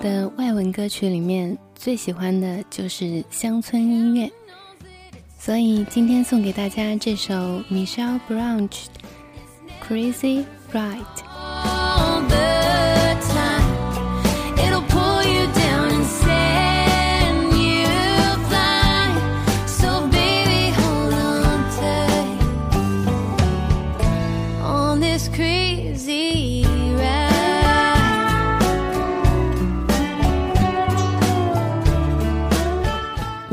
的外文歌曲里面，最喜欢的就是乡村音乐，所以今天送给大家这首 Michelle Branch《Crazy Ride》。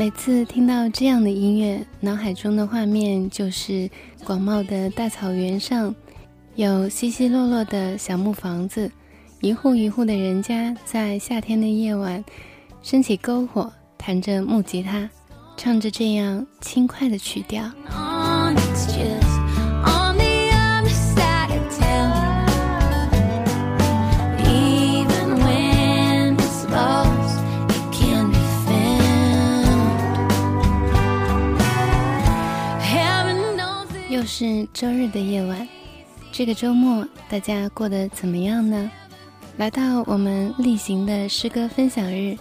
每次听到这样的音乐，脑海中的画面就是广袤的大草原上，有稀稀落落的小木房子，一户一户的人家在夏天的夜晚，升起篝火，弹着木吉他，唱着这样轻快的曲调。又是周日的夜晚，这个周末大家过得怎么样呢？来到我们例行的诗歌分享日，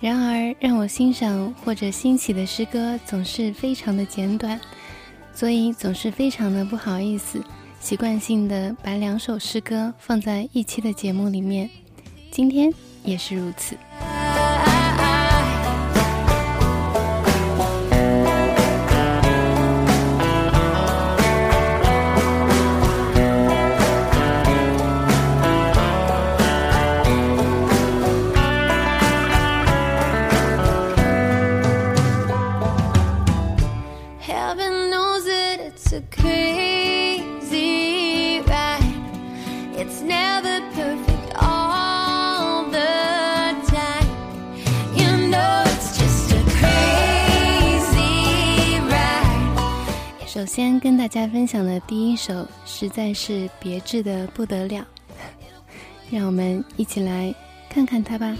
然而让我欣赏或者欣喜的诗歌总是非常的简短，所以总是非常的不好意思，习惯性的把两首诗歌放在一期的节目里面，今天也是如此。首先跟大家分享的第一首实在是别致的不得了，让我们一起来看看它吧。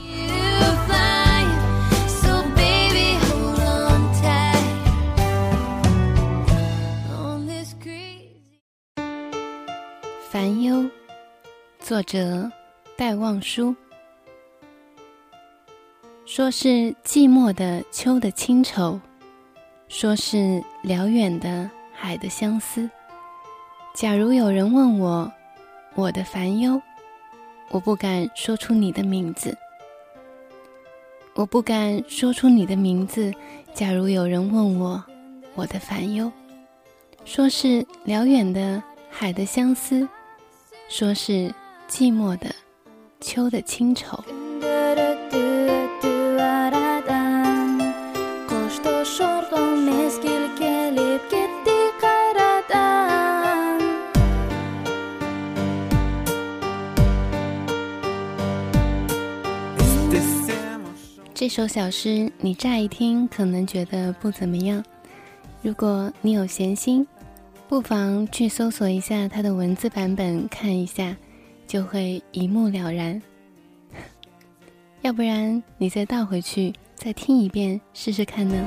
烦忧，作者戴望舒。说是寂寞的秋的清愁，说是辽远的。海的相思。假如有人问我，我的烦忧，我不敢说出你的名字。我不敢说出你的名字。假如有人问我，我的烦忧，说是辽远的海的相思，说是寂寞的秋的清愁。这首小诗，你乍一听可能觉得不怎么样。如果你有闲心，不妨去搜索一下它的文字版本看一下，就会一目了然。要不然你再倒回去再听一遍试试看呢？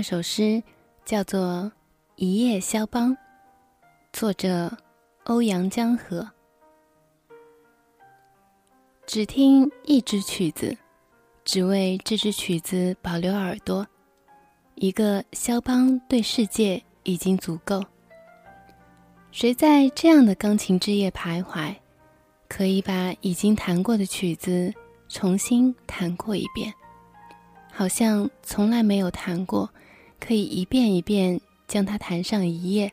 这首诗叫做《一夜肖邦》，作者欧阳江河。只听一支曲子，只为这支曲子保留耳朵，一个肖邦对世界已经足够。谁在这样的钢琴之夜徘徊，可以把已经弹过的曲子重新弹过一遍，好像从来没有弹过，可以一遍一遍将它弹上一页，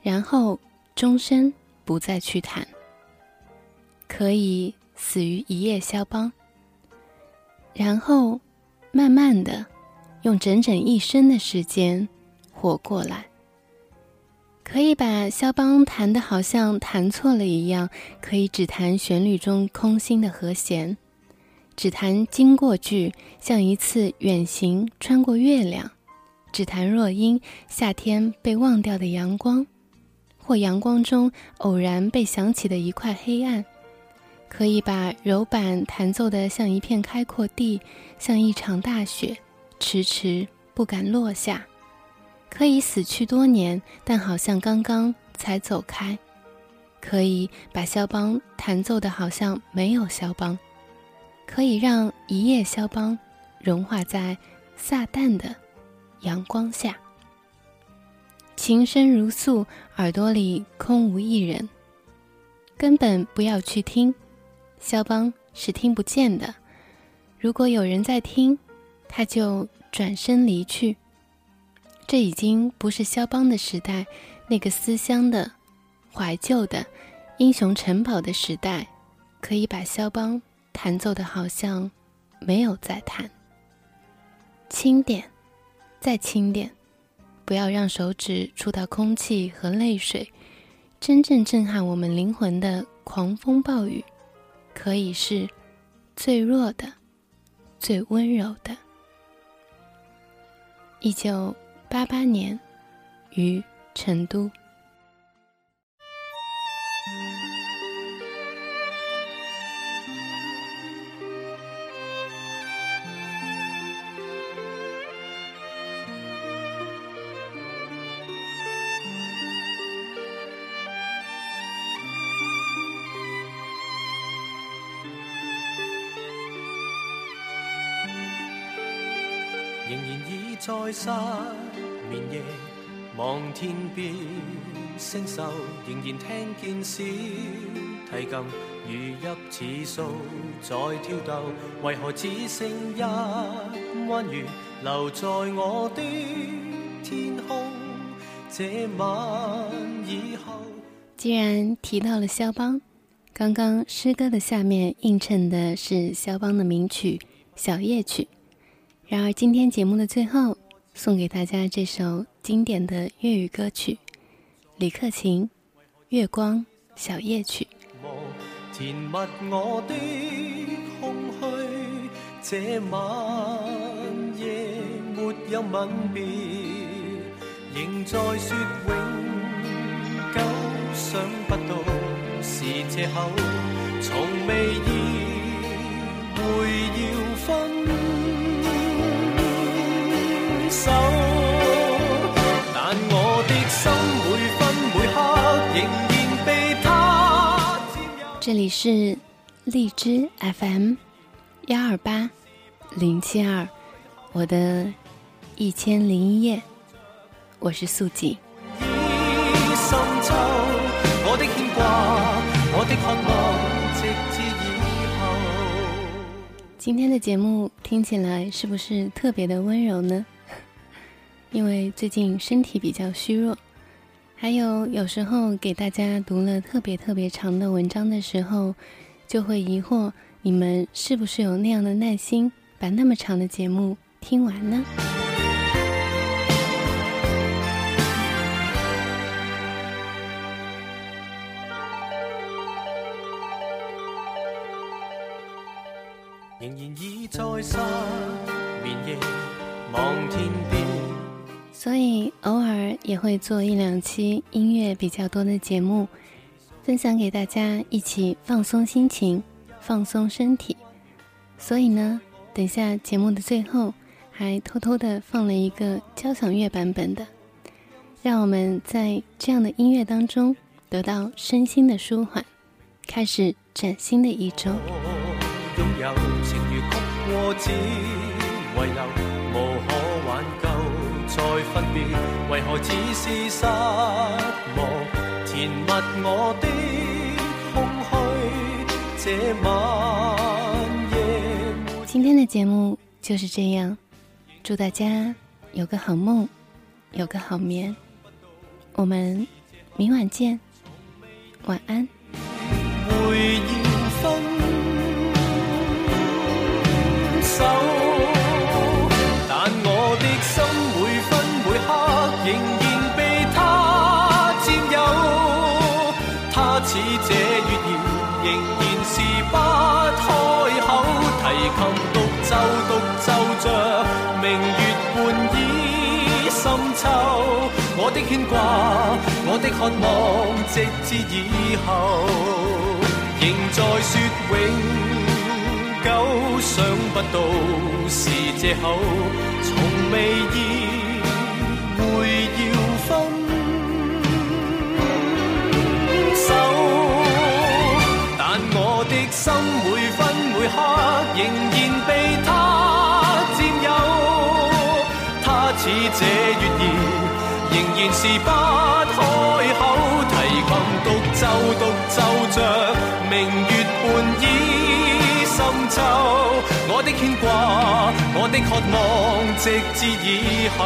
然后终身不再去弹。可以死于一夜肖邦，然后慢慢的。用整整一生的时间活过来，可以把肖邦弹得好像弹错了一样，可以只弹旋律中空心的和弦，只弹经过句，像一次远行穿过月亮，只弹若因，夏天被忘掉的阳光，或阳光中偶然被想起的一块黑暗，可以把柔板弹奏的像一片开阔地，像一场大雪。迟迟不敢落下，可以死去多年，但好像刚刚才走开。可以把肖邦弹奏的好像没有肖邦，可以让一夜肖邦融化在撒旦的阳光下。琴声如诉，耳朵里空无一人，根本不要去听，肖邦是听不见的。如果有人在听。他就转身离去。这已经不是肖邦的时代，那个思乡的、怀旧的、英雄城堡的时代，可以把肖邦弹奏的好像没有在弹。轻点，再轻点，不要让手指触到空气和泪水。真正震撼我们灵魂的狂风暴雨，可以是最弱的、最温柔的。一九八八年，于成都。在失眠夜，望天边星宿，仍然听见小提琴如泣似诉在挑逗。为何只剩一弯月留在我的天空？这晚以后，既然提到了肖邦，刚刚诗歌的下面映衬的是肖邦的名曲《小夜曲》。然而，今天节目的最后，送给大家这首经典的粤语歌曲《李克勤《月光小夜曲》。填密我的空虚，这晚夜没有吻别，仍在说永久，想不到是借口，从未意会要分。是荔枝 FM 幺二八零七二，我的一千零一夜，我是素锦。今天的节目听起来是不是特别的温柔呢？因为最近身体比较虚弱。还有，有时候给大家读了特别特别长的文章的时候，就会疑惑你们是不是有那样的耐心，把那么长的节目听完呢？仍然倚在失眠夜，望天边。所以偶尔也会做一两期音乐比较多的节目，分享给大家一起放松心情、放松身体。所以呢，等下节目的最后还偷偷的放了一个交响乐版本的，让我们在这样的音乐当中得到身心的舒缓，开始崭新的一周。拥有情如曲过只遗留，无可挽救。再分别，为何只是失望？填密我的空虚，这晚夜。今天的节目就是这样，祝大家有个好梦，有个好眠。我们明晚见，晚安。着明月半倚深秋。我的牵挂，我的渴望，直至以后，仍在说永久。想不到是借口，从未意这月儿。仍然是不开口，提琴独奏独奏着明月半倚深秋。我的牵挂，我的渴望，直至以后。